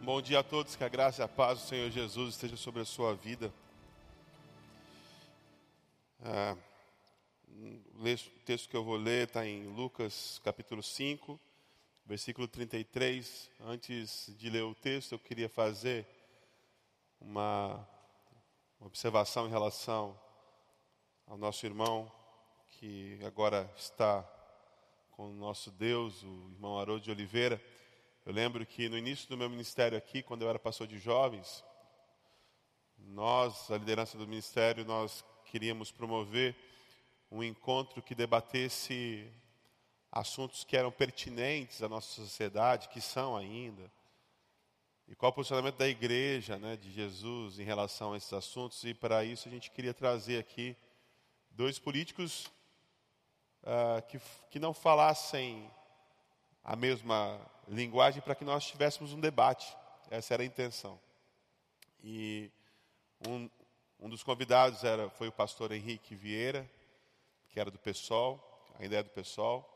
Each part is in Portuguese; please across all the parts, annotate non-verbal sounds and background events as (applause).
Bom dia a todos, que a graça e a paz do Senhor Jesus esteja sobre a sua vida. Ah, o texto que eu vou ler está em Lucas capítulo 5, versículo 33. Antes de ler o texto, eu queria fazer uma observação em relação ao nosso irmão que agora está com o nosso Deus, o irmão Haroldo de Oliveira. Eu lembro que no início do meu ministério aqui, quando eu era pastor de jovens, nós, a liderança do ministério, nós queríamos promover um encontro que debatesse assuntos que eram pertinentes à nossa sociedade, que são ainda. E qual o posicionamento da igreja, né, de Jesus em relação a esses assuntos. E para isso a gente queria trazer aqui dois políticos uh, que, que não falassem a mesma linguagem para que nós tivéssemos um debate. Essa era a intenção. E um, um dos convidados era, foi o pastor Henrique Vieira, que era do PSOL, ainda é do PSOL.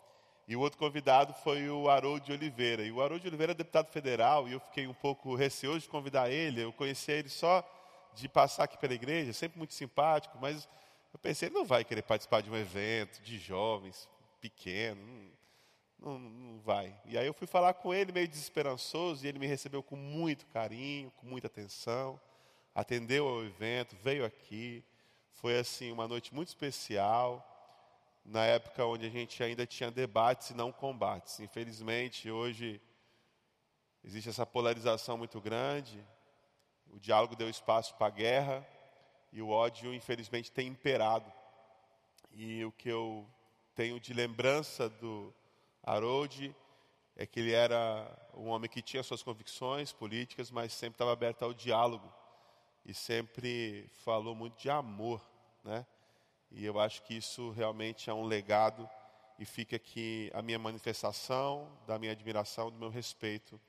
E o outro convidado foi o Haroldo de Oliveira. E o Haroldo de Oliveira é deputado federal e eu fiquei um pouco receoso de convidar ele. Eu conheci ele só de passar aqui pela igreja, sempre muito simpático, mas eu pensei, ele não vai querer participar de um evento de jovens, pequeno. Não, não vai. E aí eu fui falar com ele meio desesperançoso e ele me recebeu com muito carinho, com muita atenção, atendeu ao evento, veio aqui. Foi assim uma noite muito especial, na época onde a gente ainda tinha debates e não combates. Infelizmente, hoje existe essa polarização muito grande. O diálogo deu espaço para a guerra e o ódio, infelizmente, tem imperado. E o que eu tenho de lembrança do Harold é que ele era um homem que tinha suas convicções políticas, mas sempre estava aberto ao diálogo e sempre falou muito de amor, né? E eu acho que isso realmente é um legado e fica aqui a minha manifestação da minha admiração, do meu respeito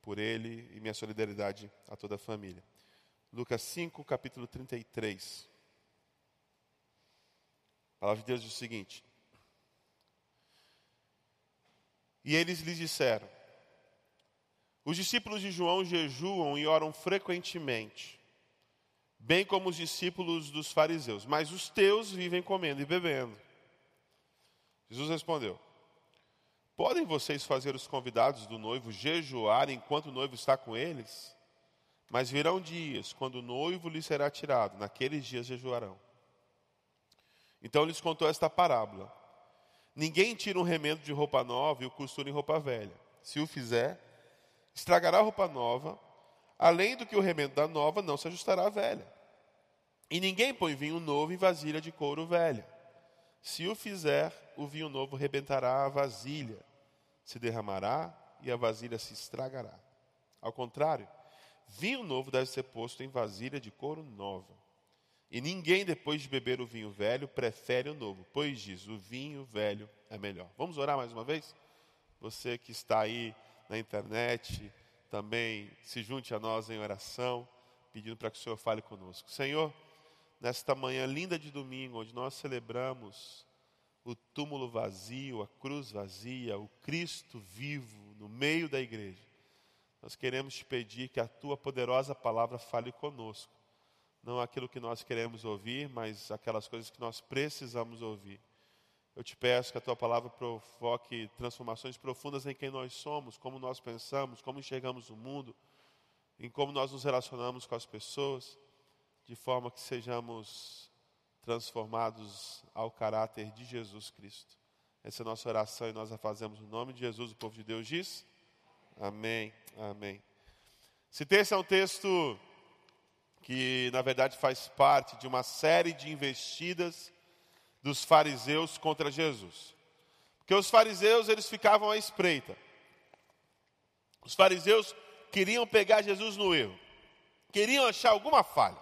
por ele e minha solidariedade a toda a família. Lucas 5, capítulo 33. A palavra de Deus diz o seguinte: E eles lhe disseram: Os discípulos de João jejuam e oram frequentemente, bem como os discípulos dos fariseus, mas os teus vivem comendo e bebendo. Jesus respondeu: Podem vocês fazer os convidados do noivo jejuar enquanto o noivo está com eles? Mas virão dias quando o noivo lhe será tirado, naqueles dias jejuarão. Então lhes contou esta parábola. Ninguém tira um remendo de roupa nova e o costura em roupa velha. Se o fizer, estragará a roupa nova, além do que o remendo da nova não se ajustará à velha. E ninguém põe vinho novo em vasilha de couro velha. Se o fizer, o vinho novo rebentará a vasilha, se derramará e a vasilha se estragará. Ao contrário, vinho novo deve ser posto em vasilha de couro nova. E ninguém, depois de beber o vinho velho, prefere o novo, pois diz: o vinho velho é melhor. Vamos orar mais uma vez? Você que está aí na internet, também se junte a nós em oração, pedindo para que o Senhor fale conosco. Senhor, nesta manhã linda de domingo, onde nós celebramos o túmulo vazio, a cruz vazia, o Cristo vivo no meio da igreja, nós queremos te pedir que a tua poderosa palavra fale conosco não aquilo que nós queremos ouvir, mas aquelas coisas que nós precisamos ouvir. Eu te peço que a tua palavra provoque transformações profundas em quem nós somos, como nós pensamos, como enxergamos o mundo, em como nós nos relacionamos com as pessoas, de forma que sejamos transformados ao caráter de Jesus Cristo. Essa é a nossa oração e nós a fazemos no nome de Jesus, o povo de Deus diz. Amém, amém. Esse texto é um texto que na verdade faz parte de uma série de investidas dos fariseus contra Jesus. Porque os fariseus, eles ficavam à espreita. Os fariseus queriam pegar Jesus no erro. Queriam achar alguma falha.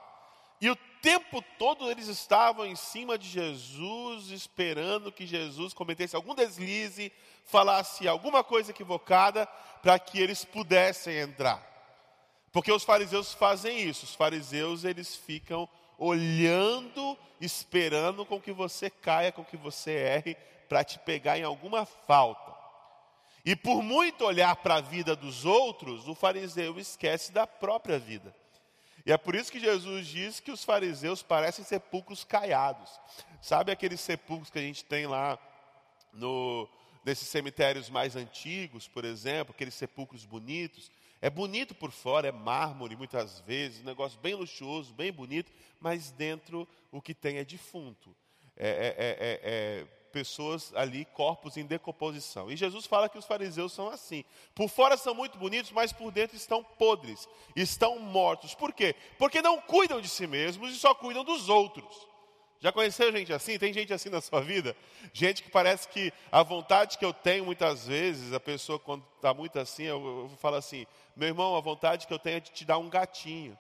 E o tempo todo eles estavam em cima de Jesus, esperando que Jesus cometesse algum deslize, falasse alguma coisa equivocada, para que eles pudessem entrar. Porque os fariseus fazem isso. Os fariseus eles ficam olhando, esperando com que você caia, com que você erre, para te pegar em alguma falta. E por muito olhar para a vida dos outros, o fariseu esquece da própria vida. E é por isso que Jesus diz que os fariseus parecem sepulcros caiados. Sabe aqueles sepulcros que a gente tem lá no, nesses cemitérios mais antigos, por exemplo, aqueles sepulcros bonitos? É bonito por fora, é mármore muitas vezes, um negócio bem luxuoso, bem bonito, mas dentro o que tem é defunto. É, é, é, é pessoas ali, corpos em decomposição. E Jesus fala que os fariseus são assim. Por fora são muito bonitos, mas por dentro estão podres, estão mortos. Por quê? Porque não cuidam de si mesmos e só cuidam dos outros. Já conheceu gente assim? Tem gente assim na sua vida? Gente que parece que a vontade que eu tenho muitas vezes, a pessoa quando está muito assim, eu, eu falo assim, meu irmão, a vontade que eu tenho é de te dar um gatinho.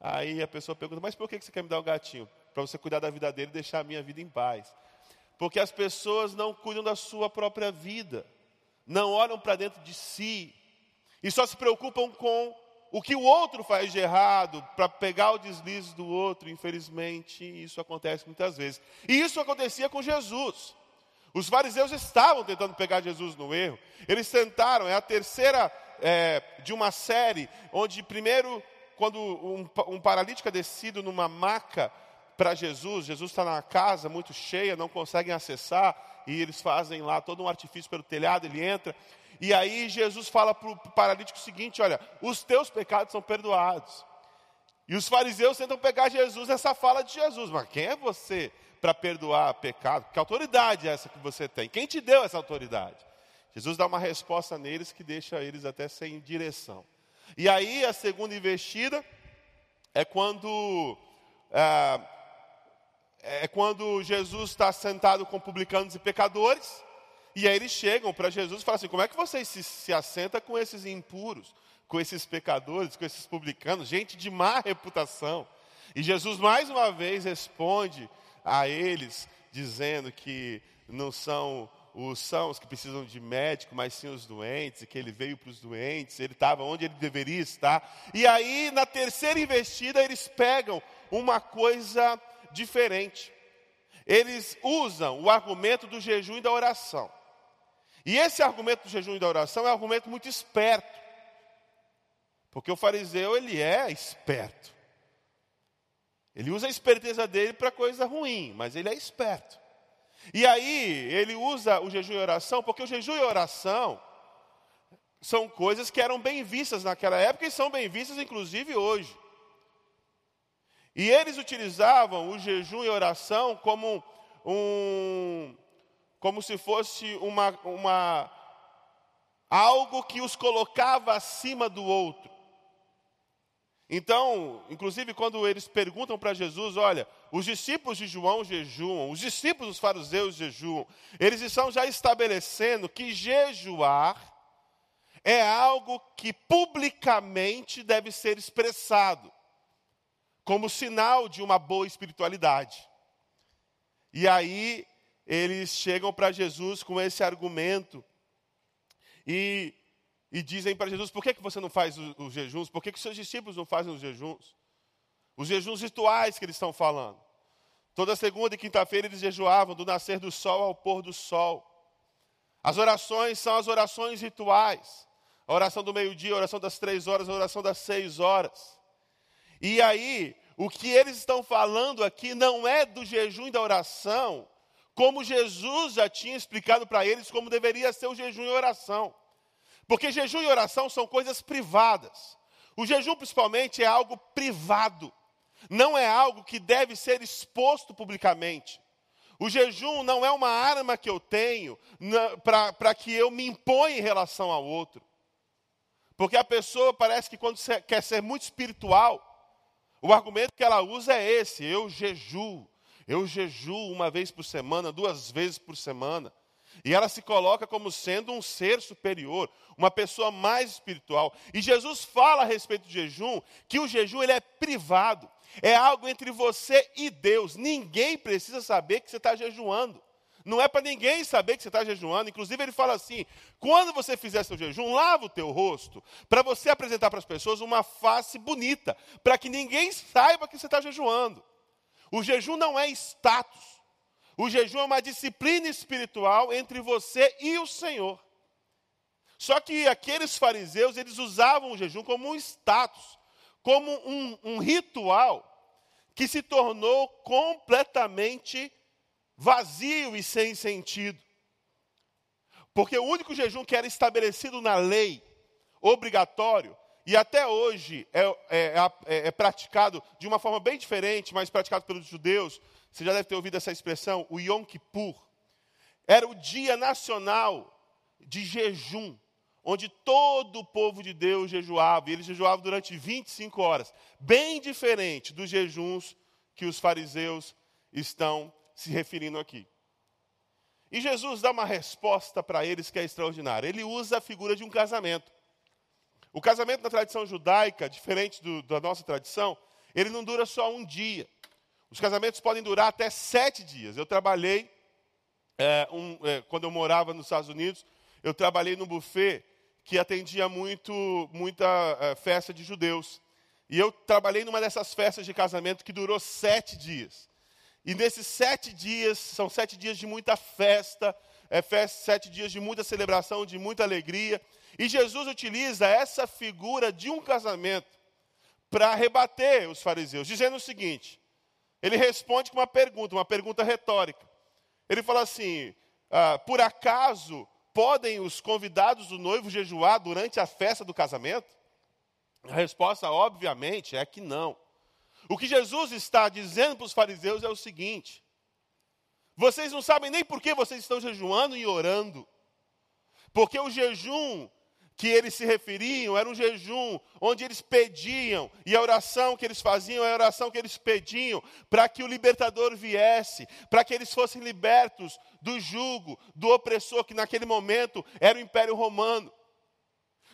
Aí a pessoa pergunta, mas por que você quer me dar um gatinho? Para você cuidar da vida dele e deixar a minha vida em paz. Porque as pessoas não cuidam da sua própria vida, não olham para dentro de si e só se preocupam com o que o outro faz de errado para pegar o deslize do outro. Infelizmente, isso acontece muitas vezes. E isso acontecia com Jesus. Os fariseus estavam tentando pegar Jesus no erro. Eles tentaram, é a terceira é, de uma série, onde primeiro, quando um, um paralítico é descido numa maca, para Jesus. Jesus está na casa muito cheia, não conseguem acessar, e eles fazem lá todo um artifício pelo telhado, ele entra. E aí Jesus fala para o paralítico o seguinte: olha, os teus pecados são perdoados. E os fariseus tentam pegar Jesus nessa fala de Jesus, mas quem é você para perdoar pecado? Que autoridade é essa que você tem? Quem te deu essa autoridade? Jesus dá uma resposta neles que deixa eles até sem direção. E aí a segunda investida é quando ah, é quando Jesus está sentado com publicanos e pecadores, e aí eles chegam para Jesus e falam assim: como é que vocês se, se assenta com esses impuros, com esses pecadores, com esses publicanos, gente de má reputação? E Jesus mais uma vez responde a eles, dizendo que não são os são os que precisam de médico, mas sim os doentes, e que ele veio para os doentes, ele estava onde ele deveria estar. E aí, na terceira investida, eles pegam uma coisa diferente. Eles usam o argumento do jejum e da oração. E esse argumento do jejum e da oração é um argumento muito esperto. Porque o fariseu, ele é esperto. Ele usa a esperteza dele para coisa ruim, mas ele é esperto. E aí, ele usa o jejum e oração, porque o jejum e oração são coisas que eram bem vistas naquela época e são bem vistas, inclusive, hoje. E eles utilizavam o jejum e oração como um, como se fosse uma, uma algo que os colocava acima do outro. Então, inclusive quando eles perguntam para Jesus, olha, os discípulos de João jejuam, os discípulos dos fariseus jejuam, eles estão já estabelecendo que jejuar é algo que publicamente deve ser expressado como sinal de uma boa espiritualidade. E aí eles chegam para Jesus com esse argumento e, e dizem para Jesus: por que, que você não faz os, jejuns? Por que, que seus discípulos não fazem os jejuns? Os jejuns rituais que eles estão falando. Toda segunda e quinta-feira eles jejuavam do nascer do sol ao pôr do sol. As orações são as orações rituais. A oração do meio-dia, a oração das três horas, a oração das seis horas. E aí, o que eles estão falando aqui não é do jejum e da oração, como Jesus já tinha explicado para eles como deveria ser o jejum e oração. Porque jejum e oração são coisas privadas. O jejum, principalmente, é algo privado, não é algo que deve ser exposto publicamente. O jejum não é uma arma que eu tenho para que eu me imponha em relação ao outro. Porque a pessoa parece que quando quer ser muito espiritual, o argumento que ela usa é esse: eu jejuo. Eu jejuo uma vez por semana, duas vezes por semana. E ela se coloca como sendo um ser superior, uma pessoa mais espiritual. E Jesus fala a respeito do jejum que o jejum ele é privado, é algo entre você e Deus. Ninguém precisa saber que você está jejuando. Não é para ninguém saber que você está jejuando. Inclusive, ele fala assim: quando você fizer seu jejum, lava o teu rosto, para você apresentar para as pessoas uma face bonita, para que ninguém saiba que você está jejuando. O jejum não é status. O jejum é uma disciplina espiritual entre você e o Senhor. Só que aqueles fariseus, eles usavam o jejum como um status, como um, um ritual que se tornou completamente vazio e sem sentido. Porque o único jejum que era estabelecido na lei, obrigatório, e até hoje é, é, é, é, praticado de uma forma bem diferente, mas praticado pelos judeus, você já deve ter ouvido essa expressão, o Yom Kippur. Era o dia nacional de jejum, onde todo o povo de Deus jejuava, e eles jejuavam durante 25 horas, bem diferente dos jejuns que os fariseus estão se referindo aqui. E Jesus dá uma resposta para eles que é extraordinária. Ele usa a figura de um casamento. O casamento na tradição judaica, diferente do, da nossa tradição, ele não dura só um dia. Os casamentos podem durar até sete dias. Eu trabalhei, é, um, é, quando eu morava nos Estados Unidos, eu trabalhei no buffet que atendia muito, muita é, festa de judeus. E eu trabalhei numa dessas festas de casamento que durou sete dias. E nesses sete dias, são sete dias de muita festa, é festa, sete dias de muita celebração, de muita alegria. E Jesus utiliza essa figura de um casamento para rebater os fariseus, dizendo o seguinte: ele responde com uma pergunta, uma pergunta retórica. Ele fala assim: ah, por acaso podem os convidados do noivo jejuar durante a festa do casamento? A resposta, obviamente, é que não. O que Jesus está dizendo para os fariseus é o seguinte: vocês não sabem nem por que vocês estão jejuando e orando, porque o jejum que eles se referiam era um jejum onde eles pediam, e a oração que eles faziam é a oração que eles pediam para que o libertador viesse, para que eles fossem libertos do jugo, do opressor, que naquele momento era o Império Romano.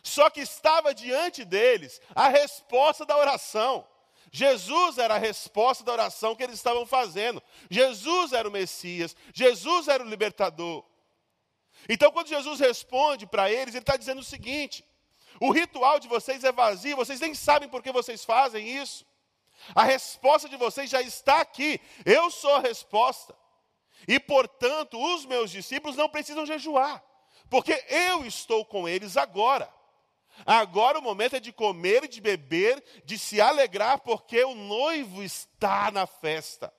Só que estava diante deles a resposta da oração. Jesus era a resposta da oração que eles estavam fazendo. Jesus era o Messias, Jesus era o libertador. Então, quando Jesus responde para eles, ele está dizendo o seguinte: o ritual de vocês é vazio, vocês nem sabem por que vocês fazem isso. A resposta de vocês já está aqui, eu sou a resposta. E, portanto, os meus discípulos não precisam jejuar, porque eu estou com eles agora. Agora o momento é de comer, de beber, de se alegrar, porque o noivo está na festa.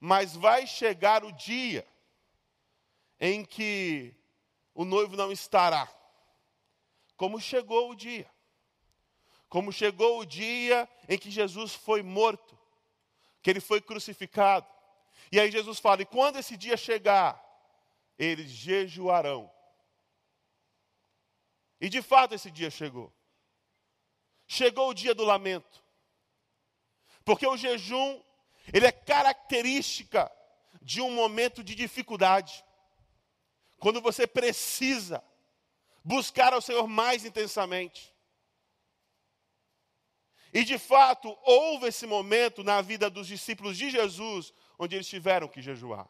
Mas vai chegar o dia em que o noivo não estará. Como chegou o dia. Como chegou o dia em que Jesus foi morto, que ele foi crucificado. E aí Jesus fala: e quando esse dia chegar, eles jejuarão. E de fato esse dia chegou. Chegou o dia do lamento. Porque o jejum, ele é característica de um momento de dificuldade quando você precisa buscar ao Senhor mais intensamente. E de fato, houve esse momento na vida dos discípulos de Jesus, onde eles tiveram que jejuar.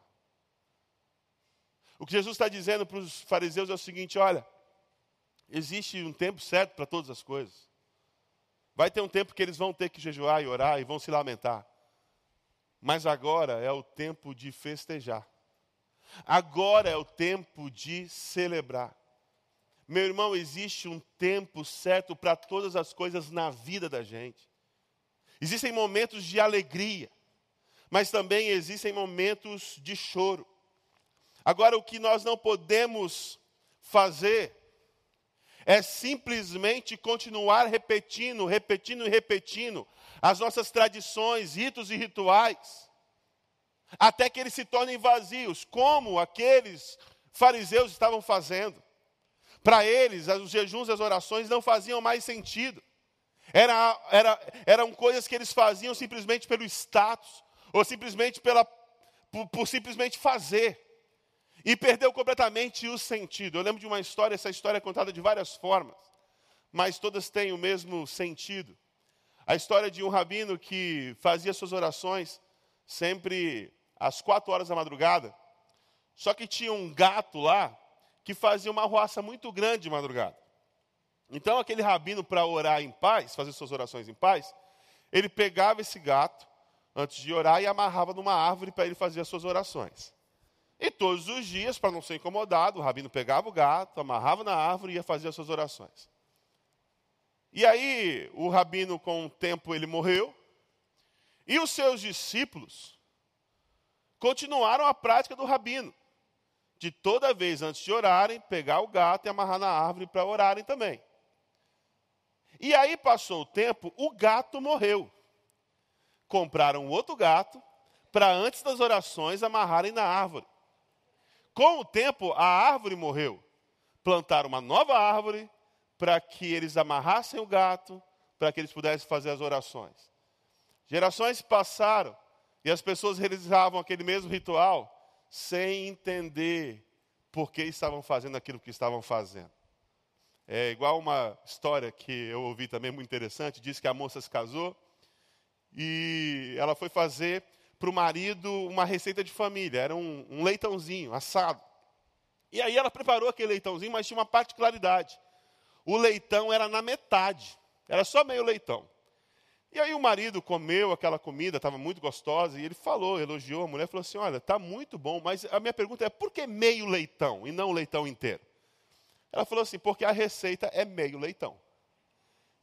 O que Jesus está dizendo para os fariseus é o seguinte: olha, existe um tempo certo para todas as coisas. Vai ter um tempo que eles vão ter que jejuar e orar e vão se lamentar. Mas agora é o tempo de festejar. Agora é o tempo de celebrar. Meu irmão, existe um tempo certo para todas as coisas na vida da gente. Existem momentos de alegria, mas também existem momentos de choro. Agora, o que nós não podemos fazer é simplesmente continuar repetindo, repetindo e repetindo as nossas tradições, ritos e rituais até que eles se tornem vazios, como aqueles fariseus estavam fazendo. Para eles, os jejuns e as orações não faziam mais sentido. Era, era, eram coisas que eles faziam simplesmente pelo status, ou simplesmente pela, por, por simplesmente fazer. E perdeu completamente o sentido. Eu lembro de uma história, essa história é contada de várias formas, mas todas têm o mesmo sentido. A história de um rabino que fazia suas orações sempre às quatro horas da madrugada. Só que tinha um gato lá que fazia uma roça muito grande de madrugada. Então, aquele rabino, para orar em paz, fazer suas orações em paz, ele pegava esse gato antes de orar e amarrava numa árvore para ele fazer as suas orações. E todos os dias, para não ser incomodado, o rabino pegava o gato, amarrava na árvore e ia fazer as suas orações. E aí, o rabino, com o tempo, ele morreu. E os seus discípulos continuaram a prática do rabino. De toda vez, antes de orarem, pegar o gato e amarrar na árvore para orarem também. E aí passou o tempo, o gato morreu. Compraram outro gato para antes das orações amarrarem na árvore. Com o tempo, a árvore morreu. Plantaram uma nova árvore para que eles amarrassem o gato, para que eles pudessem fazer as orações. Gerações passaram e as pessoas realizavam aquele mesmo ritual sem entender por que estavam fazendo aquilo que estavam fazendo. É igual uma história que eu ouvi também muito interessante, diz que a moça se casou e ela foi fazer para o marido uma receita de família. Era um, um leitãozinho assado. E aí ela preparou aquele leitãozinho, mas tinha uma particularidade. O leitão era na metade, era só meio leitão. E aí o marido comeu aquela comida, estava muito gostosa, e ele falou, elogiou a mulher, falou assim: Olha, está muito bom, mas a minha pergunta é: por que meio leitão e não leitão inteiro? Ela falou assim: Porque a receita é meio leitão.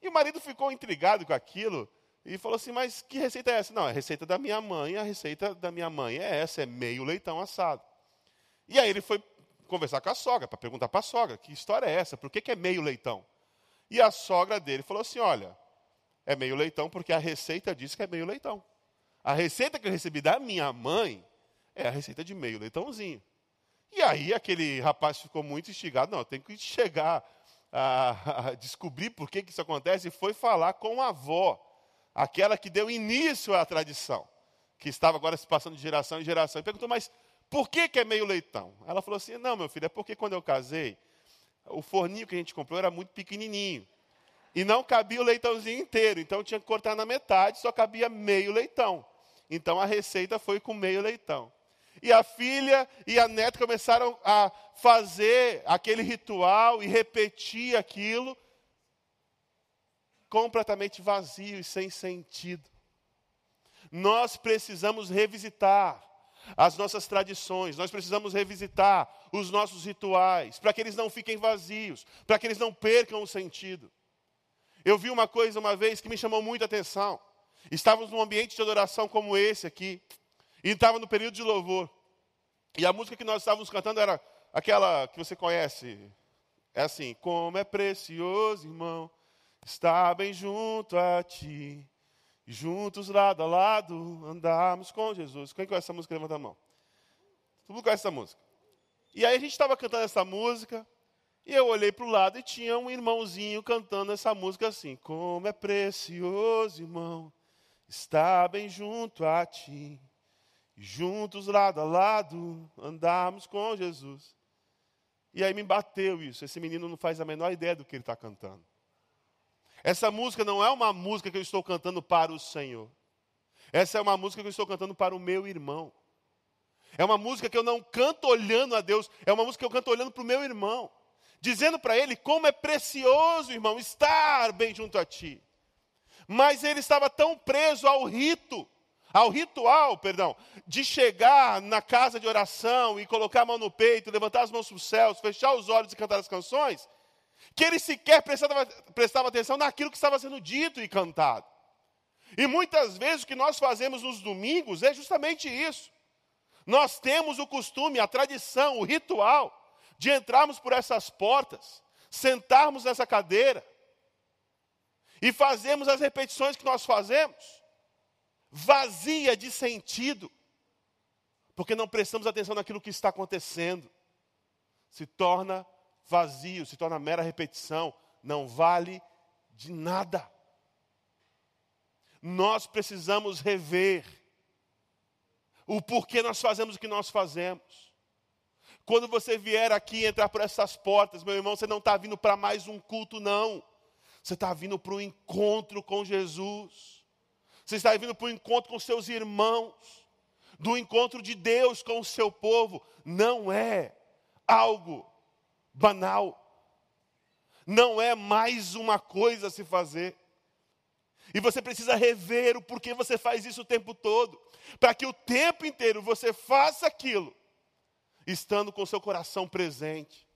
E o marido ficou intrigado com aquilo, e falou assim: Mas que receita é essa? Não, é a receita da minha mãe, a receita da minha mãe é essa, é meio leitão assado. E aí ele foi conversar com a sogra, para perguntar para a sogra: Que história é essa? Por que, que é meio leitão? E a sogra dele falou assim: Olha, é meio leitão porque a receita diz que é meio leitão. A receita que eu recebi da minha mãe é a receita de meio leitãozinho. E aí aquele rapaz ficou muito instigado: Não, tem que chegar a, a descobrir por que, que isso acontece, e foi falar com a avó aquela que deu início à tradição, que estava agora se passando de geração em geração. E perguntou, mas por que, que é meio leitão? Ela falou assim: não, meu filho, é porque quando eu casei, o forninho que a gente comprou era muito pequenininho. E não cabia o leitãozinho inteiro, então tinha que cortar na metade, só cabia meio leitão. Então a receita foi com meio leitão. E a filha e a neta começaram a fazer aquele ritual e repetir aquilo completamente vazio e sem sentido. Nós precisamos revisitar as nossas tradições, nós precisamos revisitar os nossos rituais, para que eles não fiquem vazios, para que eles não percam o sentido. Eu vi uma coisa uma vez que me chamou muita atenção. Estávamos num ambiente de adoração como esse aqui, e estava no período de louvor. E a música que nós estávamos cantando era aquela que você conhece. É assim: Como é precioso, irmão, estar bem junto a ti. Juntos, lado a lado, andarmos com Jesus. Quem conhece essa música? Levanta a mão. Todo mundo conhece essa música. E aí a gente estava cantando essa música, e eu olhei para o lado e tinha um irmãozinho cantando essa música assim: Como é precioso, irmão, estar bem junto a ti. Juntos, lado a lado, andarmos com Jesus. E aí me bateu isso. Esse menino não faz a menor ideia do que ele está cantando. Essa música não é uma música que eu estou cantando para o Senhor. Essa é uma música que eu estou cantando para o meu irmão. É uma música que eu não canto olhando a Deus, é uma música que eu canto olhando para o meu irmão, dizendo para ele como é precioso, irmão, estar bem junto a ti. Mas ele estava tão preso ao rito, ao ritual, perdão, de chegar na casa de oração e colocar a mão no peito, levantar as mãos para os céus, fechar os olhos e cantar as canções, que ele sequer prestava, prestava atenção naquilo que estava sendo dito e cantado. E muitas vezes o que nós fazemos nos domingos é justamente isso. Nós temos o costume, a tradição, o ritual de entrarmos por essas portas, sentarmos nessa cadeira e fazemos as repetições que nós fazemos, vazia de sentido, porque não prestamos atenção naquilo que está acontecendo. Se torna vazio, se torna mera repetição, não vale de nada. Nós precisamos rever o porquê nós fazemos o que nós fazemos. Quando você vier aqui entrar por essas portas, meu irmão, você não está vindo para mais um culto, não. Você está vindo para um encontro com Jesus. Você está vindo para um encontro com seus irmãos. Do encontro de Deus com o seu povo. Não é algo banal. Não é mais uma coisa a se fazer. E você precisa rever o porquê você faz isso o tempo todo. Para que o tempo inteiro você faça aquilo estando com seu coração presente.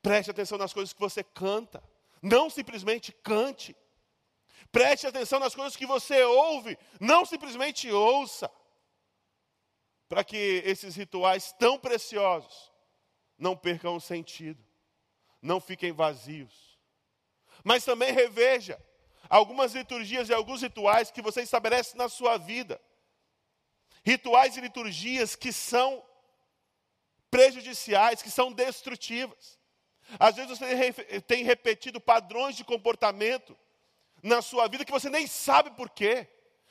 Preste atenção nas coisas que você canta, não simplesmente cante. Preste atenção nas coisas que você ouve, não simplesmente ouça. Para que esses rituais tão preciosos não percam o sentido, não fiquem vazios. Mas também reveja algumas liturgias e alguns rituais que você estabelece na sua vida. Rituais e liturgias que são prejudiciais, que são destrutivas. Às vezes você tem repetido padrões de comportamento na sua vida que você nem sabe por quê.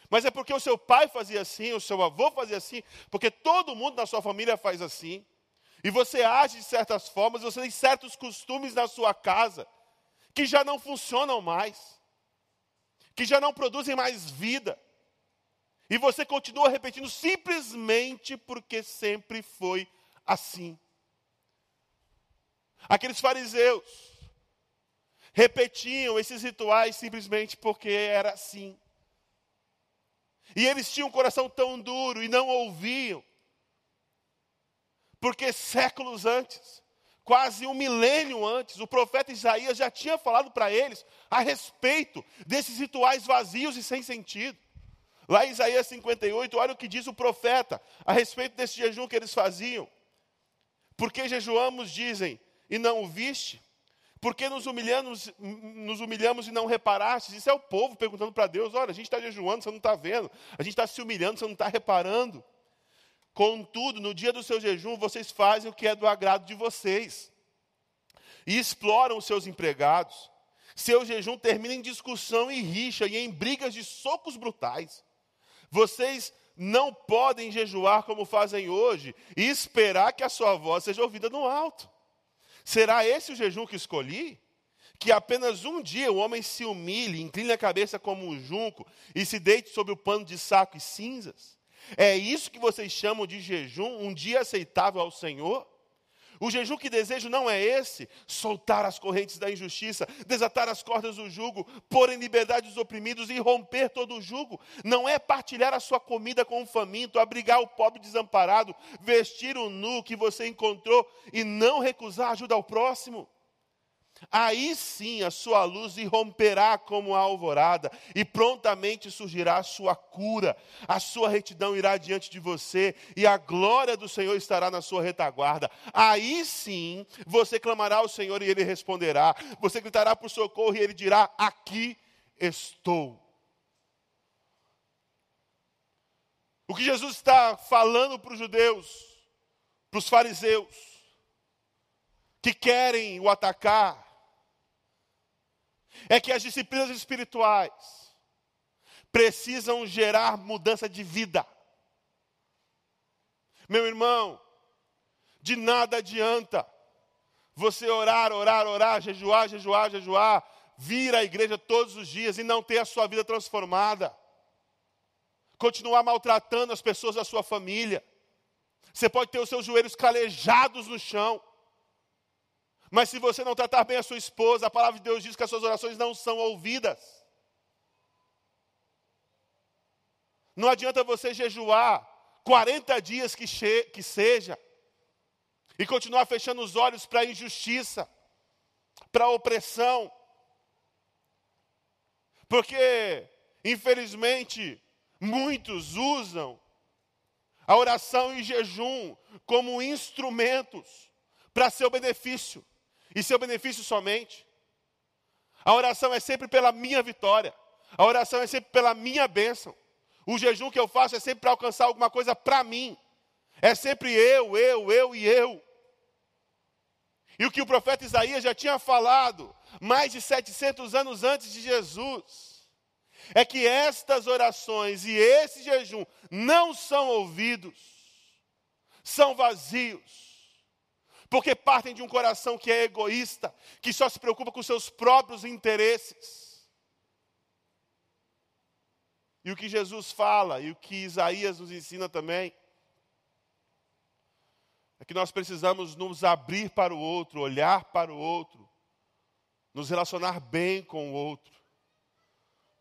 Mas é porque o seu pai fazia assim, o seu avô fazia assim, porque todo mundo na sua família faz assim. E você age de certas formas, você tem certos costumes na sua casa que já não funcionam mais, que já não produzem mais vida. E você continua repetindo simplesmente porque sempre foi assim. Aqueles fariseus repetiam esses rituais simplesmente porque era assim. E eles tinham um coração tão duro e não ouviam. Porque séculos antes, quase um milênio antes, o profeta Isaías já tinha falado para eles a respeito desses rituais vazios e sem sentido. Lá em Isaías 58, olha o que diz o profeta a respeito desse jejum que eles faziam. Porque jejuamos, dizem, e não o viste? Porque nos humilhamos, nos humilhamos e não reparaste? Isso é o povo perguntando para Deus: olha, a gente está jejuando, você não está vendo. A gente está se humilhando, você não está reparando. Contudo, no dia do seu jejum, vocês fazem o que é do agrado de vocês. E exploram os seus empregados. Seu jejum termina em discussão e rixa e em brigas de socos brutais. Vocês não podem jejuar como fazem hoje e esperar que a sua voz seja ouvida no alto. Será esse o jejum que escolhi? Que apenas um dia o homem se humilhe, incline a cabeça como um junco e se deite sobre o pano de saco e cinzas? É isso que vocês chamam de jejum, um dia aceitável ao Senhor? O jejum que desejo não é esse: soltar as correntes da injustiça, desatar as cordas do jugo, pôr em liberdade os oprimidos e romper todo o jugo. Não é partilhar a sua comida com o faminto, abrigar o pobre desamparado, vestir o nu que você encontrou e não recusar ajuda ao próximo. Aí sim a sua luz irromperá como a alvorada, e prontamente surgirá a sua cura, a sua retidão irá diante de você, e a glória do Senhor estará na sua retaguarda. Aí sim você clamará ao Senhor e ele responderá, você gritará por socorro e ele dirá: Aqui estou. O que Jesus está falando para os judeus, para os fariseus, que querem o atacar, é que as disciplinas espirituais precisam gerar mudança de vida. Meu irmão, de nada adianta você orar, orar, orar, jejuar, jejuar, jejuar, vir à igreja todos os dias e não ter a sua vida transformada. Continuar maltratando as pessoas da sua família. Você pode ter os seus joelhos calejados no chão. Mas se você não tratar bem a sua esposa, a palavra de Deus diz que as suas orações não são ouvidas. Não adianta você jejuar 40 dias que, que seja e continuar fechando os olhos para a injustiça, para a opressão. Porque, infelizmente, muitos usam a oração e jejum como instrumentos para seu benefício e seu benefício somente. A oração é sempre pela minha vitória. A oração é sempre pela minha bênção. O jejum que eu faço é sempre para alcançar alguma coisa para mim. É sempre eu, eu, eu e eu. E o que o profeta Isaías já tinha falado, mais de 700 anos antes de Jesus, é que estas orações e esse jejum não são ouvidos, são vazios porque partem de um coração que é egoísta, que só se preocupa com seus próprios interesses. E o que Jesus fala, e o que Isaías nos ensina também, é que nós precisamos nos abrir para o outro, olhar para o outro, nos relacionar bem com o outro,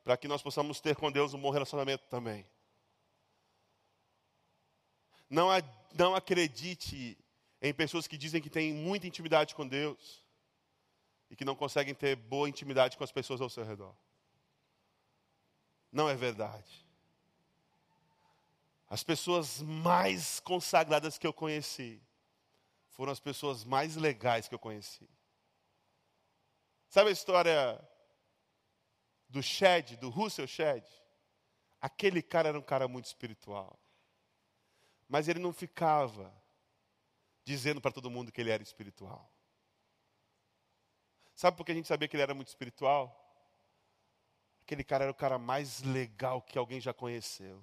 para que nós possamos ter com Deus um bom relacionamento também. Não, não acredite em pessoas que dizem que têm muita intimidade com Deus e que não conseguem ter boa intimidade com as pessoas ao seu redor. Não é verdade. As pessoas mais consagradas que eu conheci foram as pessoas mais legais que eu conheci. Sabe a história do Shed, do Russell Shed? Aquele cara era um cara muito espiritual. Mas ele não ficava dizendo para todo mundo que ele era espiritual. Sabe por que a gente sabia que ele era muito espiritual? Aquele cara era o cara mais legal que alguém já conheceu.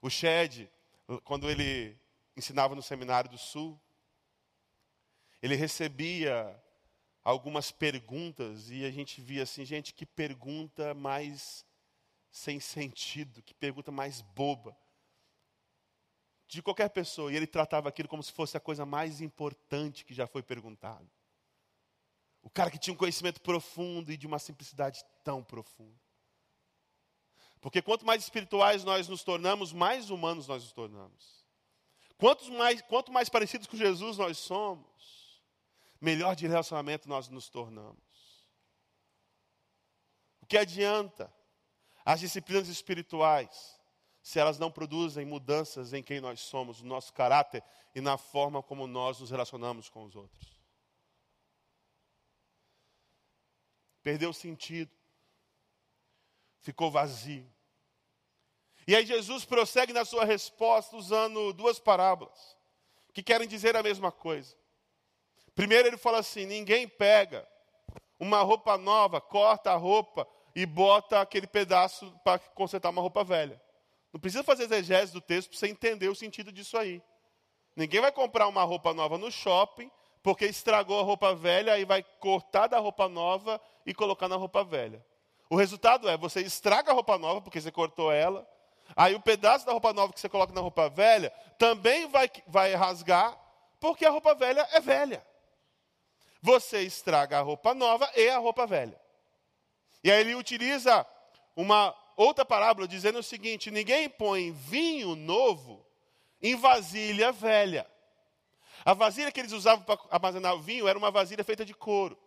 O Shed, quando ele ensinava no Seminário do Sul, ele recebia algumas perguntas e a gente via assim, gente, que pergunta mais sem sentido, que pergunta mais boba. De qualquer pessoa, e ele tratava aquilo como se fosse a coisa mais importante que já foi perguntada. O cara que tinha um conhecimento profundo e de uma simplicidade tão profunda. Porque quanto mais espirituais nós nos tornamos, mais humanos nós nos tornamos. Quanto mais, quanto mais parecidos com Jesus nós somos, melhor de relacionamento nós nos tornamos. O que adianta as disciplinas espirituais se elas não produzem mudanças em quem nós somos, no nosso caráter e na forma como nós nos relacionamos com os outros? perdeu sentido, ficou vazio. E aí Jesus prossegue na sua resposta usando duas parábolas, que querem dizer a mesma coisa. Primeiro ele fala assim: ninguém pega uma roupa nova, corta a roupa e bota aquele pedaço para consertar uma roupa velha. Não precisa fazer exegese do texto para você entender o sentido disso aí. Ninguém vai comprar uma roupa nova no shopping porque estragou a roupa velha e vai cortar da roupa nova e colocar na roupa velha. O resultado é, você estraga a roupa nova porque você cortou ela, aí o pedaço da roupa nova que você coloca na roupa velha também vai, vai rasgar, porque a roupa velha é velha. Você estraga a roupa nova e a roupa velha. E aí ele utiliza uma outra parábola dizendo o seguinte: ninguém põe vinho novo em vasilha velha. A vasilha que eles usavam para armazenar o vinho era uma vasilha feita de couro.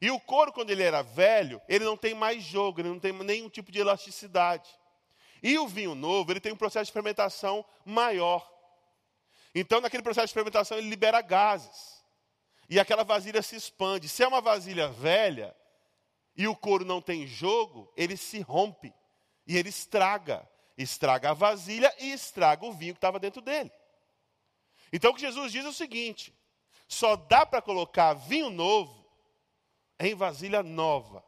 E o couro, quando ele era velho, ele não tem mais jogo, ele não tem nenhum tipo de elasticidade. E o vinho novo, ele tem um processo de fermentação maior. Então, naquele processo de fermentação, ele libera gases. E aquela vasilha se expande. Se é uma vasilha velha e o couro não tem jogo, ele se rompe. E ele estraga. Estraga a vasilha e estraga o vinho que estava dentro dele. Então o que Jesus diz é o seguinte: só dá para colocar vinho novo em vasilha nova.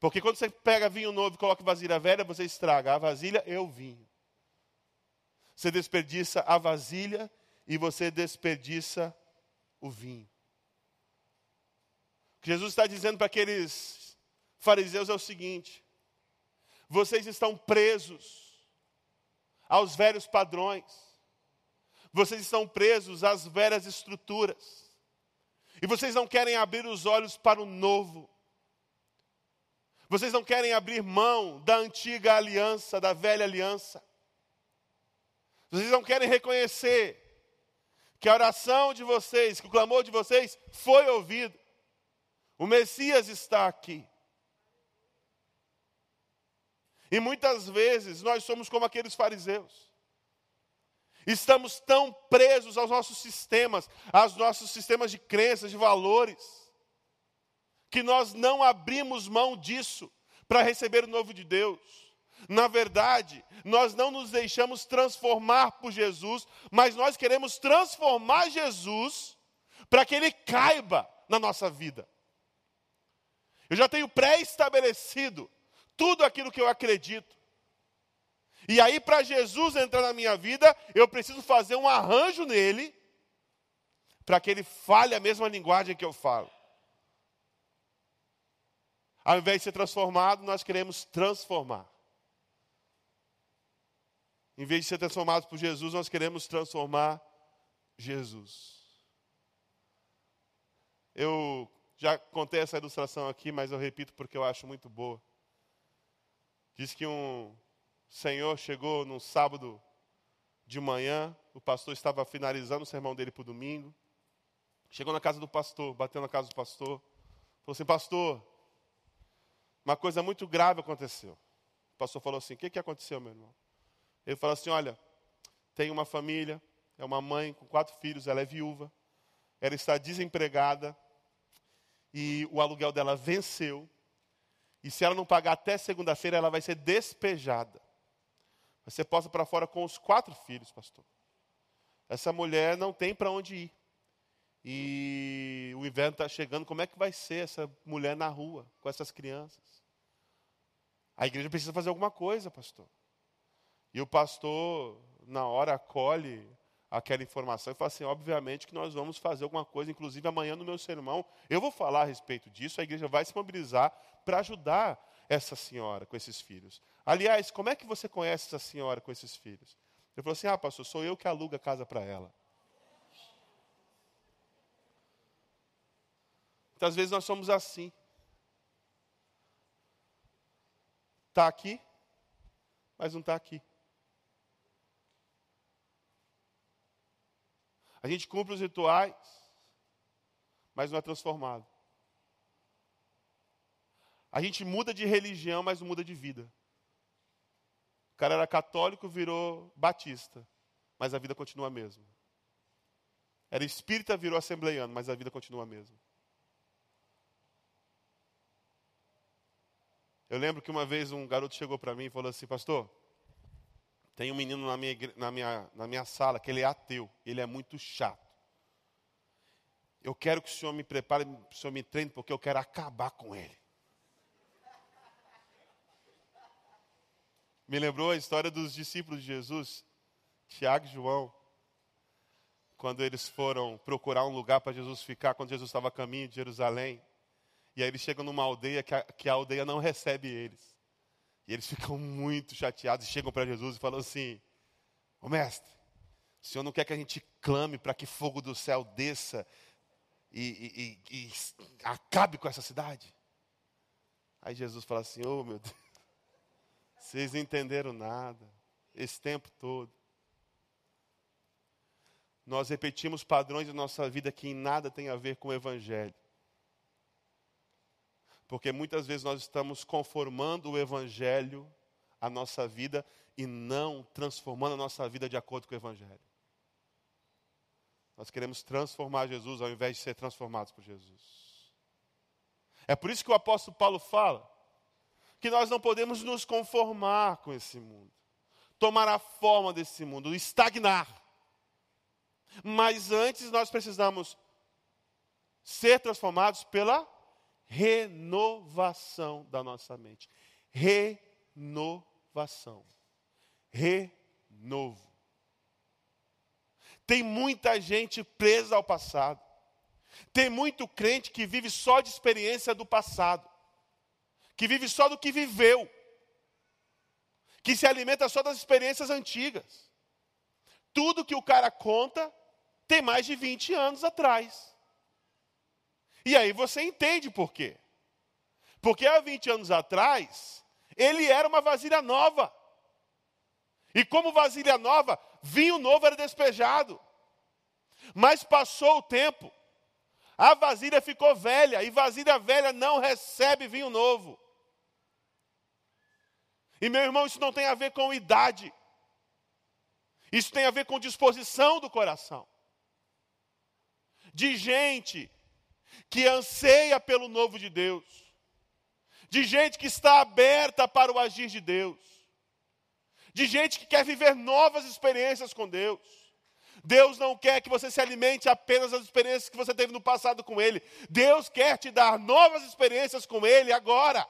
Porque quando você pega vinho novo e coloca em vasilha velha, você estraga a vasilha e o vinho. Você desperdiça a vasilha e você desperdiça o vinho. O que Jesus está dizendo para aqueles fariseus é o seguinte: vocês estão presos aos velhos padrões. Vocês estão presos às velhas estruturas. E vocês não querem abrir os olhos para o novo. Vocês não querem abrir mão da antiga aliança, da velha aliança. Vocês não querem reconhecer que a oração de vocês, que o clamor de vocês foi ouvido. O Messias está aqui. E muitas vezes nós somos como aqueles fariseus. Estamos tão presos aos nossos sistemas, aos nossos sistemas de crenças, de valores, que nós não abrimos mão disso para receber o novo de Deus. Na verdade, nós não nos deixamos transformar por Jesus, mas nós queremos transformar Jesus para que ele caiba na nossa vida. Eu já tenho pré-estabelecido tudo aquilo que eu acredito. E aí, para Jesus entrar na minha vida, eu preciso fazer um arranjo nele, para que ele fale a mesma linguagem que eu falo. Ao invés de ser transformado, nós queremos transformar. Em vez de ser transformados por Jesus, nós queremos transformar Jesus. Eu já contei essa ilustração aqui, mas eu repito porque eu acho muito boa. Diz que um senhor chegou num sábado de manhã, o pastor estava finalizando o sermão dele para o domingo. Chegou na casa do pastor, bateu na casa do pastor. Falou assim: Pastor, uma coisa muito grave aconteceu. O pastor falou assim: O que, que aconteceu, meu irmão? Ele falou assim: Olha, tem uma família, é uma mãe com quatro filhos, ela é viúva, ela está desempregada e o aluguel dela venceu. E se ela não pagar até segunda-feira, ela vai ser despejada. Vai ser posta para fora com os quatro filhos, pastor. Essa mulher não tem para onde ir. E o inverno está chegando, como é que vai ser essa mulher na rua com essas crianças? A igreja precisa fazer alguma coisa, pastor. E o pastor, na hora, acolhe aquela informação e fala assim: obviamente que nós vamos fazer alguma coisa, inclusive amanhã no meu sermão, eu vou falar a respeito disso, a igreja vai se mobilizar para ajudar essa senhora com esses filhos. Aliás, como é que você conhece essa senhora com esses filhos? Ele falou assim: ah, pastor, sou eu que alugo a casa para ela. Muitas vezes nós somos assim. Está aqui, mas não está aqui. A gente cumpre os rituais, mas não é transformado. A gente muda de religião, mas não muda de vida. O cara era católico, virou batista, mas a vida continua a mesma. Era espírita, virou assembleiano, mas a vida continua a mesma. Eu lembro que uma vez um garoto chegou para mim e falou assim: Pastor, tem um menino na minha, na, minha, na minha sala que ele é ateu, ele é muito chato. Eu quero que o senhor me prepare, o senhor me treine, porque eu quero acabar com ele. Me lembrou a história dos discípulos de Jesus, Tiago e João, quando eles foram procurar um lugar para Jesus ficar, quando Jesus estava a caminho de Jerusalém. E aí eles chegam numa aldeia que a, que a aldeia não recebe eles. E eles ficam muito chateados e chegam para Jesus e falam assim: Ô mestre, o senhor não quer que a gente clame para que fogo do céu desça e, e, e, e acabe com essa cidade? Aí Jesus fala assim: Ô oh, meu Deus. Vocês não entenderam nada esse tempo todo. Nós repetimos padrões da nossa vida que em nada tem a ver com o Evangelho. Porque muitas vezes nós estamos conformando o Evangelho à nossa vida e não transformando a nossa vida de acordo com o Evangelho. Nós queremos transformar Jesus ao invés de ser transformados por Jesus. É por isso que o apóstolo Paulo fala que nós não podemos nos conformar com esse mundo, tomar a forma desse mundo, estagnar. Mas antes nós precisamos ser transformados pela renovação da nossa mente. Renovação. Renovo. Tem muita gente presa ao passado. Tem muito crente que vive só de experiência do passado que vive só do que viveu, que se alimenta só das experiências antigas. Tudo que o cara conta tem mais de 20 anos atrás. E aí você entende por quê. Porque há 20 anos atrás, ele era uma vasilha nova. E como vasilha nova, vinho novo era despejado. Mas passou o tempo, a vasilha ficou velha, e vasilha velha não recebe vinho novo. E meu irmão, isso não tem a ver com idade. Isso tem a ver com disposição do coração. De gente que anseia pelo novo de Deus. De gente que está aberta para o agir de Deus. De gente que quer viver novas experiências com Deus. Deus não quer que você se alimente apenas das experiências que você teve no passado com Ele. Deus quer te dar novas experiências com Ele agora.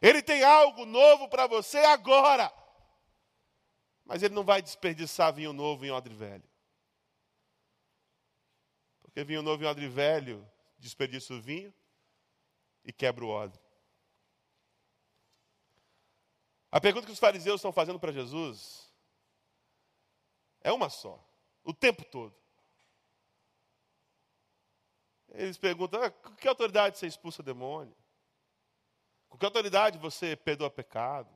Ele tem algo novo para você agora. Mas ele não vai desperdiçar vinho novo em odre velho. Porque vinho novo em odre velho desperdiça o vinho e quebra o odre. A pergunta que os fariseus estão fazendo para Jesus é uma só, o tempo todo. Eles perguntam: ah, com que autoridade você expulsa demônio? Com que autoridade você perdoa pecado?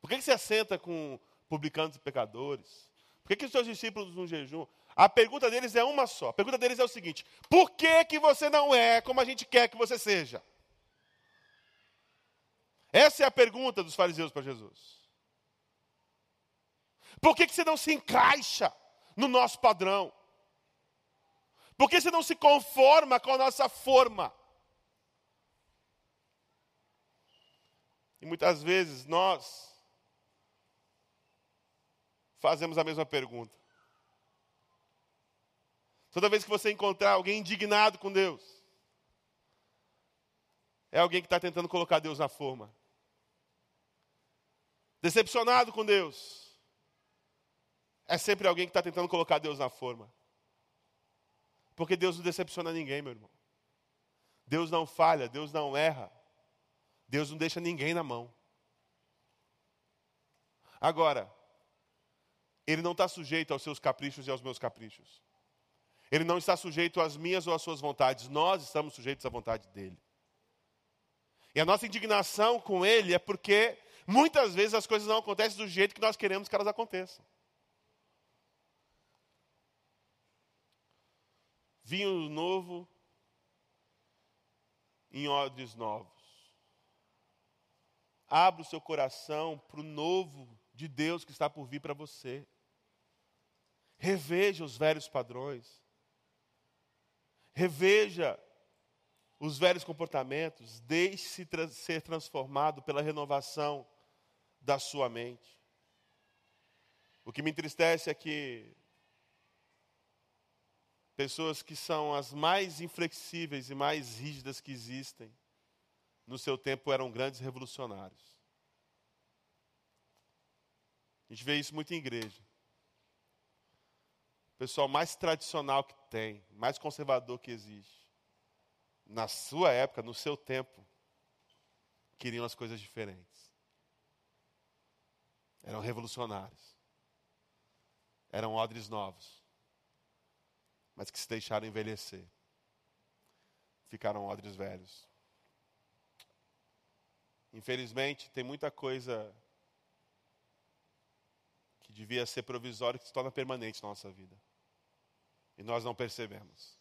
Por que, você assenta com publicanos e pecadores? Por que, os seus discípulos não jejum? A pergunta deles é uma só. A pergunta deles é o seguinte: por que, que você não é como a gente quer que você seja? Essa é a pergunta dos fariseus para Jesus. Por que, que você não se encaixa no nosso padrão? Por que você não se conforma com a nossa forma? E muitas vezes nós fazemos a mesma pergunta. Toda vez que você encontrar alguém indignado com Deus, é alguém que está tentando colocar Deus na forma. Decepcionado com Deus, é sempre alguém que está tentando colocar Deus na forma. Porque Deus não decepciona ninguém, meu irmão. Deus não falha, Deus não erra. Deus não deixa ninguém na mão. Agora, Ele não está sujeito aos seus caprichos e aos meus caprichos. Ele não está sujeito às minhas ou às suas vontades. Nós estamos sujeitos à vontade dele. E a nossa indignação com ele é porque muitas vezes as coisas não acontecem do jeito que nós queremos que elas aconteçam. Vinho novo em odres novos. Abra o seu coração para o novo de Deus que está por vir para você. Reveja os velhos padrões. Reveja os velhos comportamentos. Deixe-se tra ser transformado pela renovação da sua mente. O que me entristece é que pessoas que são as mais inflexíveis e mais rígidas que existem, no seu tempo eram grandes revolucionários. A gente vê isso muito em igreja. Pessoal mais tradicional que tem, mais conservador que existe. Na sua época, no seu tempo, queriam as coisas diferentes. Eram revolucionários. Eram odres novos. Mas que se deixaram envelhecer. Ficaram odres velhos. Infelizmente, tem muita coisa que devia ser provisória que se torna permanente na nossa vida. E nós não percebemos.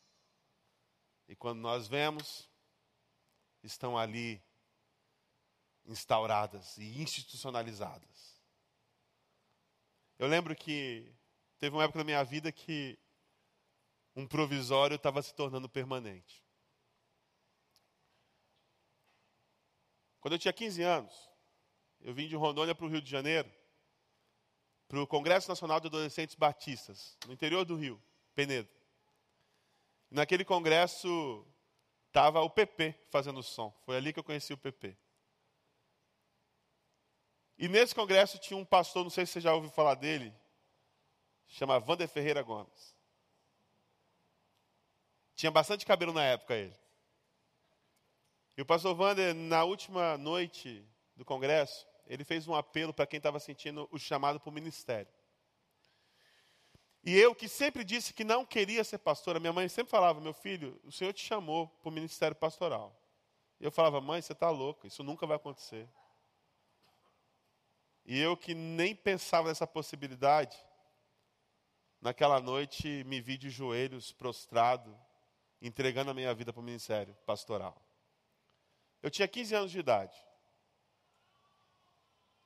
E quando nós vemos, estão ali instauradas e institucionalizadas. Eu lembro que teve uma época da minha vida que um provisório estava se tornando permanente. Quando eu tinha 15 anos, eu vim de Rondônia para o Rio de Janeiro, para o Congresso Nacional de Adolescentes Batistas, no interior do Rio, Penedo. Naquele congresso estava o PP fazendo som. Foi ali que eu conheci o PP. E nesse congresso tinha um pastor, não sei se você já ouviu falar dele, chama Wander Ferreira Gomes. Tinha bastante cabelo na época ele. E o pastor Wander, na última noite do congresso, ele fez um apelo para quem estava sentindo o chamado para o ministério. E eu, que sempre disse que não queria ser pastor, a minha mãe sempre falava: Meu filho, o Senhor te chamou para o ministério pastoral. E eu falava: Mãe, você está louca, isso nunca vai acontecer. E eu, que nem pensava nessa possibilidade, naquela noite me vi de joelhos, prostrado, entregando a minha vida para o ministério pastoral. Eu tinha 15 anos de idade.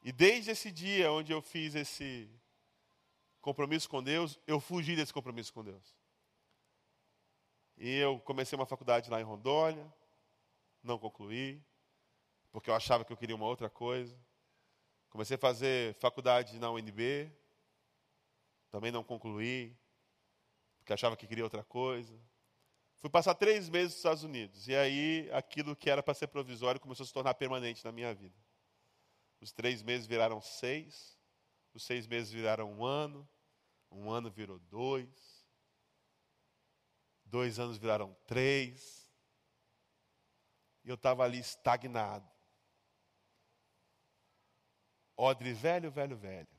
E desde esse dia onde eu fiz esse compromisso com Deus, eu fugi desse compromisso com Deus. E eu comecei uma faculdade lá em Rondônia, não concluí, porque eu achava que eu queria uma outra coisa. Comecei a fazer faculdade na UNB, também não concluí, porque achava que queria outra coisa. Fui passar três meses nos Estados Unidos. E aí, aquilo que era para ser provisório começou a se tornar permanente na minha vida. Os três meses viraram seis. Os seis meses viraram um ano. Um ano virou dois. Dois anos viraram três. E eu estava ali estagnado. Odre velho, velho, velho.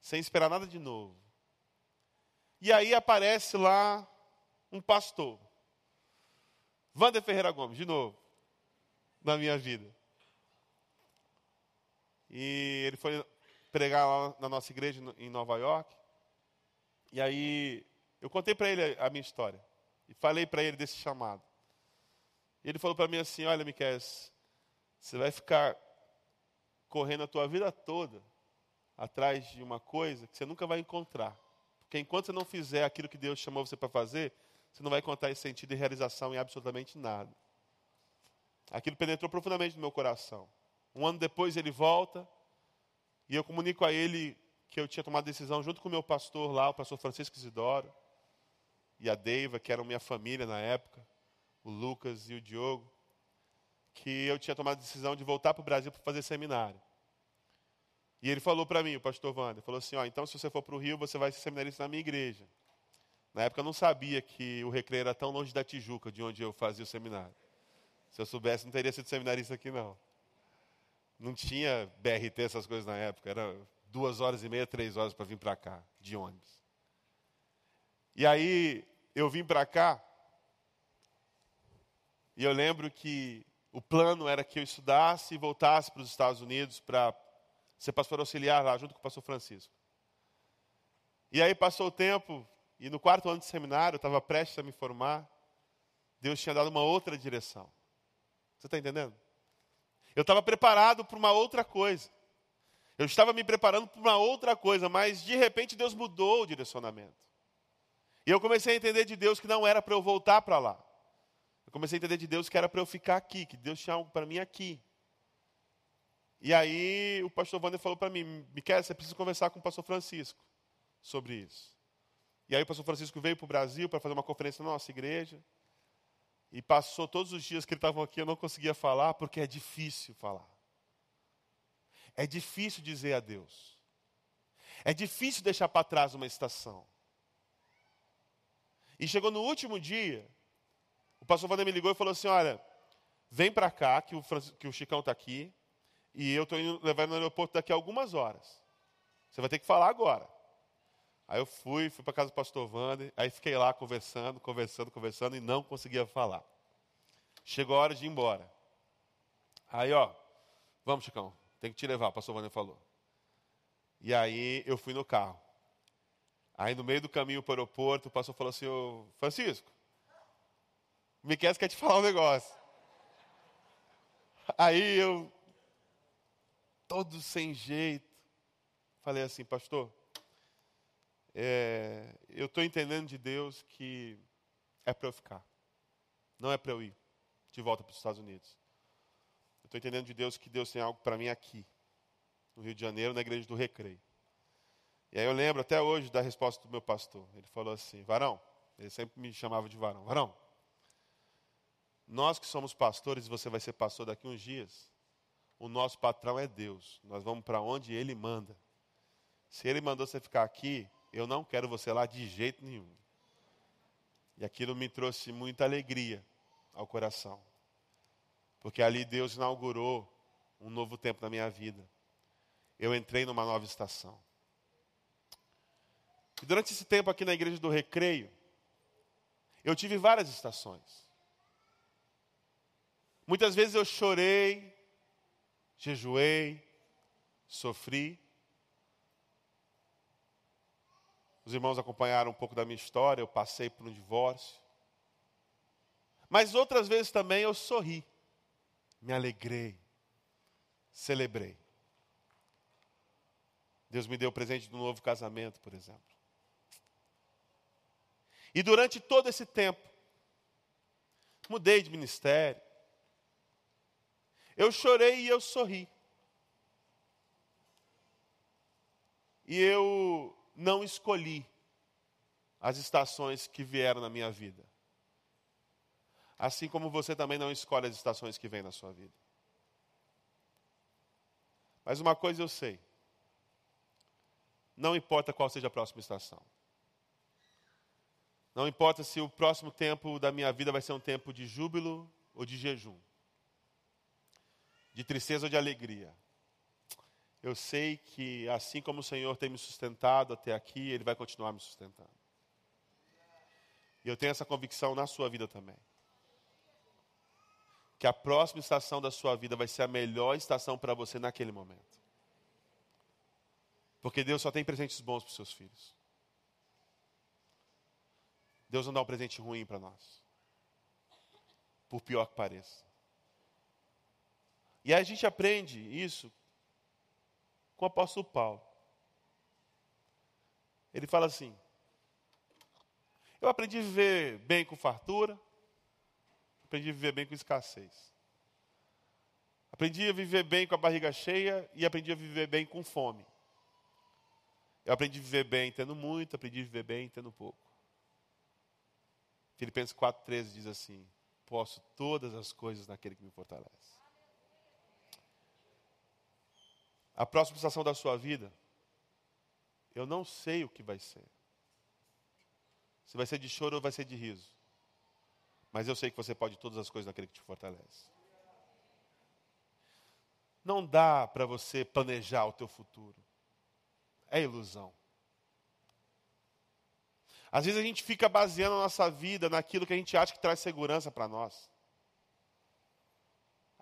Sem esperar nada de novo. E aí aparece lá um pastor. Wander Ferreira Gomes, de novo, na minha vida. E ele foi pregar lá na nossa igreja em Nova York. E aí eu contei para ele a minha história. E falei para ele desse chamado. E ele falou para mim assim: Olha, Miquel, você vai ficar correndo a tua vida toda atrás de uma coisa que você nunca vai encontrar. Porque enquanto você não fizer aquilo que Deus chamou você para fazer, você não vai encontrar esse sentido de realização em absolutamente nada. Aquilo penetrou profundamente no meu coração. Um ano depois ele volta e eu comunico a ele que eu tinha tomado decisão junto com o meu pastor lá, o pastor Francisco Isidoro, e a Deiva, que eram minha família na época, o Lucas e o Diogo, que eu tinha tomado a decisão de voltar para o Brasil para fazer seminário. E ele falou para mim, o pastor Wander, falou assim, ó, então se você for para o Rio, você vai ser seminarista na minha igreja. Na época eu não sabia que o Recreio era tão longe da Tijuca, de onde eu fazia o seminário. Se eu soubesse, não teria sido seminarista aqui, não. Não tinha BRT, essas coisas na época. Era duas horas e meia, três horas para vir para cá, de ônibus. E aí, eu vim para cá, e eu lembro que o plano era que eu estudasse e voltasse para os Estados Unidos para ser pastor auxiliar lá, junto com o pastor Francisco. E aí passou o tempo, e no quarto ano de seminário, eu estava prestes a me formar, Deus tinha dado uma outra direção. Você está entendendo? Eu estava preparado para uma outra coisa. Eu estava me preparando para uma outra coisa, mas de repente Deus mudou o direcionamento. E eu comecei a entender de Deus que não era para eu voltar para lá. Eu comecei a entender de Deus que era para eu ficar aqui, que Deus tinha algo para mim aqui. E aí o pastor Wander falou para mim, Miquel, você precisa conversar com o pastor Francisco sobre isso. E aí o pastor Francisco veio para o Brasil para fazer uma conferência na nossa igreja. E passou todos os dias que ele estava aqui, eu não conseguia falar, porque é difícil falar. É difícil dizer adeus. É difícil deixar para trás uma estação. E chegou no último dia, o pastor Wander me ligou e falou assim: Olha, vem para cá, que o, que o Chicão está aqui, e eu estou indo levar no aeroporto daqui a algumas horas. Você vai ter que falar agora. Aí eu fui, fui para casa do pastor Wander, aí fiquei lá conversando, conversando, conversando e não conseguia falar. Chegou a hora de ir embora. Aí, ó, vamos, Chicão, tem que te levar, o pastor Wander falou. E aí eu fui no carro. Aí no meio do caminho para o aeroporto, o pastor falou assim, ô Francisco, o Miquel quer te falar um negócio. Aí eu todo sem jeito. Falei assim, pastor, é, eu estou entendendo de Deus que é para eu ficar, não é para eu ir de volta para os Estados Unidos. Eu estou entendendo de Deus que Deus tem algo para mim aqui, no Rio de Janeiro, na igreja do Recreio. E aí eu lembro até hoje da resposta do meu pastor. Ele falou assim: Varão, ele sempre me chamava de Varão. Varão, nós que somos pastores, e você vai ser pastor daqui uns dias, o nosso patrão é Deus. Nós vamos para onde Ele manda. Se Ele mandou você ficar aqui, eu não quero você lá de jeito nenhum. E aquilo me trouxe muita alegria ao coração. Porque ali Deus inaugurou um novo tempo na minha vida. Eu entrei numa nova estação. E durante esse tempo aqui na igreja do Recreio, eu tive várias estações. Muitas vezes eu chorei jejuei, sofri. Os irmãos acompanharam um pouco da minha história, eu passei por um divórcio. Mas outras vezes também eu sorri, me alegrei, celebrei. Deus me deu o presente do novo casamento, por exemplo. E durante todo esse tempo, mudei de ministério, eu chorei e eu sorri. E eu não escolhi as estações que vieram na minha vida. Assim como você também não escolhe as estações que vêm na sua vida. Mas uma coisa eu sei. Não importa qual seja a próxima estação. Não importa se o próximo tempo da minha vida vai ser um tempo de júbilo ou de jejum de tristeza ou de alegria. Eu sei que assim como o Senhor tem me sustentado até aqui, Ele vai continuar me sustentando. E eu tenho essa convicção na sua vida também. Que a próxima estação da sua vida vai ser a melhor estação para você naquele momento. Porque Deus só tem presentes bons para os seus filhos. Deus não dá um presente ruim para nós. Por pior que pareça. E aí a gente aprende isso com o apóstolo Paulo. Ele fala assim: Eu aprendi a viver bem com fartura, aprendi a viver bem com escassez. Aprendi a viver bem com a barriga cheia e aprendi a viver bem com fome. Eu aprendi a viver bem tendo muito, aprendi a viver bem tendo pouco. Filipenses 4,13 diz assim: Posso todas as coisas naquele que me fortalece. A próxima estação da sua vida, eu não sei o que vai ser. Se vai ser de choro ou vai ser de riso. Mas eu sei que você pode todas as coisas naquele que te fortalece. Não dá para você planejar o teu futuro. É ilusão. Às vezes a gente fica baseando a nossa vida naquilo que a gente acha que traz segurança para nós.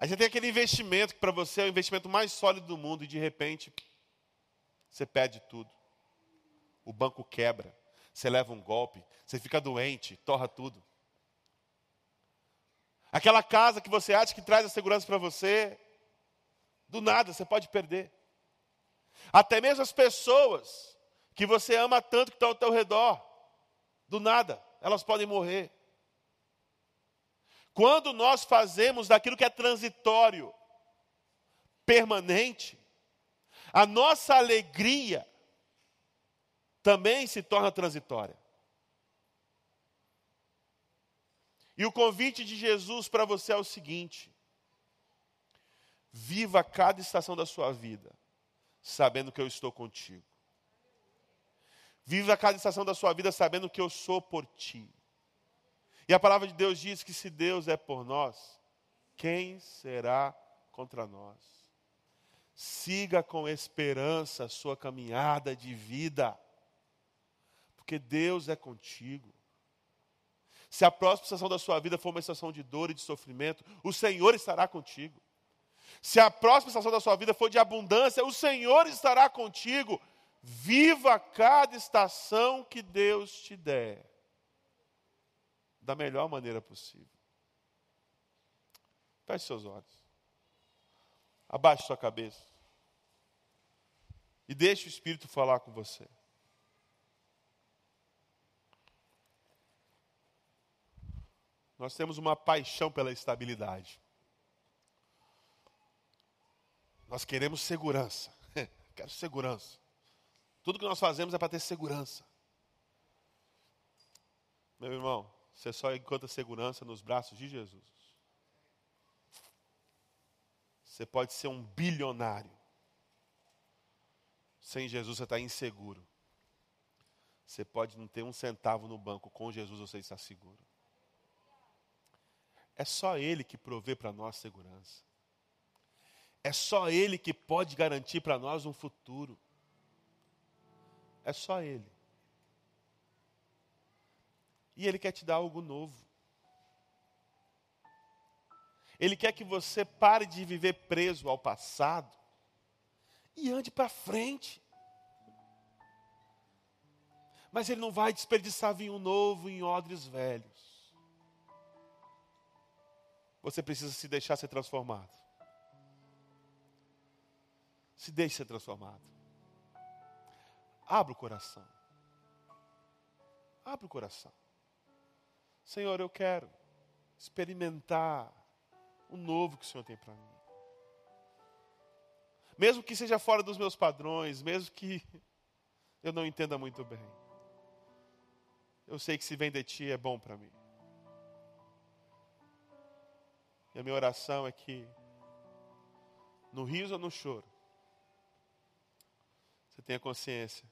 Aí você tem aquele investimento que para você é o investimento mais sólido do mundo e de repente você perde tudo. O banco quebra, você leva um golpe, você fica doente, torra tudo. Aquela casa que você acha que traz a segurança para você, do nada você pode perder. Até mesmo as pessoas que você ama tanto que estão ao teu redor, do nada, elas podem morrer. Quando nós fazemos daquilo que é transitório, permanente, a nossa alegria também se torna transitória. E o convite de Jesus para você é o seguinte: Viva cada estação da sua vida, sabendo que eu estou contigo. Viva cada estação da sua vida sabendo que eu sou por ti. E a palavra de Deus diz que se Deus é por nós, quem será contra nós? Siga com esperança a sua caminhada de vida, porque Deus é contigo. Se a próxima estação da sua vida for uma estação de dor e de sofrimento, o Senhor estará contigo. Se a próxima estação da sua vida for de abundância, o Senhor estará contigo. Viva cada estação que Deus te der, da melhor maneira possível. Feche seus olhos. Abaixe sua cabeça. E deixe o Espírito falar com você. Nós temos uma paixão pela estabilidade. Nós queremos segurança. (laughs) Quero segurança. Tudo que nós fazemos é para ter segurança. Meu irmão, você só encontra segurança nos braços de Jesus. Você pode ser um bilionário. Sem Jesus você está inseguro. Você pode não ter um centavo no banco. Com Jesus você está seguro. É só Ele que provê para nós segurança. É só Ele que pode garantir para nós um futuro. É só Ele. E Ele quer te dar algo novo. Ele quer que você pare de viver preso ao passado e ande para frente. Mas Ele não vai desperdiçar vinho novo em odres velhos. Você precisa se deixar ser transformado. Se deixe ser transformado. Abra o coração. Abra o coração. Senhor, eu quero experimentar o novo que o Senhor tem para mim. Mesmo que seja fora dos meus padrões, mesmo que eu não entenda muito bem. Eu sei que se vem de ti é bom para mim. E a minha oração é que, no riso ou no choro, você tenha consciência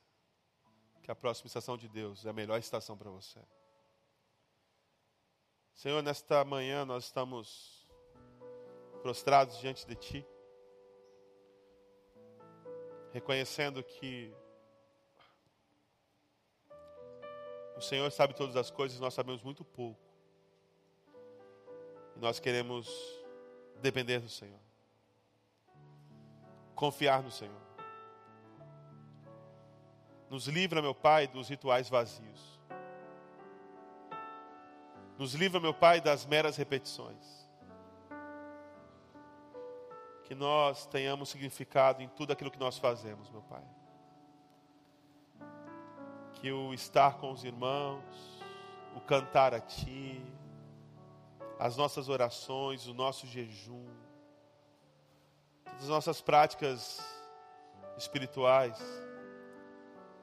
que a próxima estação de Deus é a melhor estação para você. Senhor, nesta manhã nós estamos prostrados diante de Ti, reconhecendo que o Senhor sabe todas as coisas, nós sabemos muito pouco. E nós queremos depender do Senhor, confiar no Senhor. Nos livra, meu Pai, dos rituais vazios. Nos livra, meu Pai, das meras repetições. Que nós tenhamos significado em tudo aquilo que nós fazemos, meu Pai. Que o estar com os irmãos, o cantar a Ti, as nossas orações, o nosso jejum, todas as nossas práticas espirituais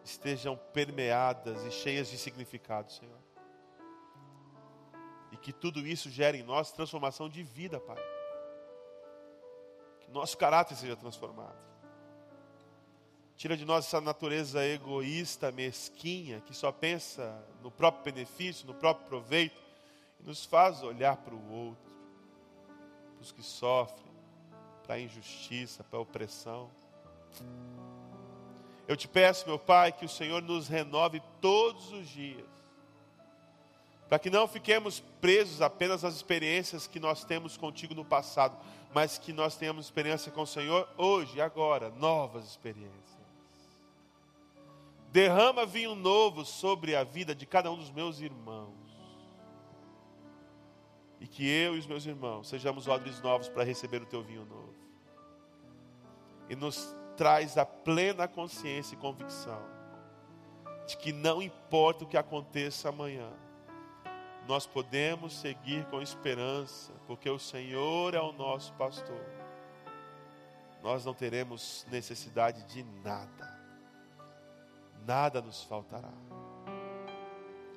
estejam permeadas e cheias de significado, Senhor. E que tudo isso gere em nós transformação de vida, Pai. Que nosso caráter seja transformado. Tira de nós essa natureza egoísta, mesquinha, que só pensa no próprio benefício, no próprio proveito, e nos faz olhar para o outro, para os que sofrem, para a injustiça, para a opressão. Eu te peço, meu Pai, que o Senhor nos renove todos os dias, para que não fiquemos presos apenas às experiências que nós temos contigo no passado, mas que nós tenhamos experiência com o Senhor hoje e agora, novas experiências. Derrama vinho novo sobre a vida de cada um dos meus irmãos. E que eu e os meus irmãos sejamos odres novos para receber o teu vinho novo. E nos traz a plena consciência e convicção de que não importa o que aconteça amanhã, nós podemos seguir com esperança, porque o Senhor é o nosso pastor. Nós não teremos necessidade de nada, nada nos faltará.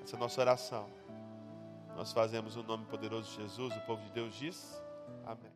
Essa é a nossa oração. Nós fazemos o nome poderoso de Jesus, o povo de Deus diz: Amém.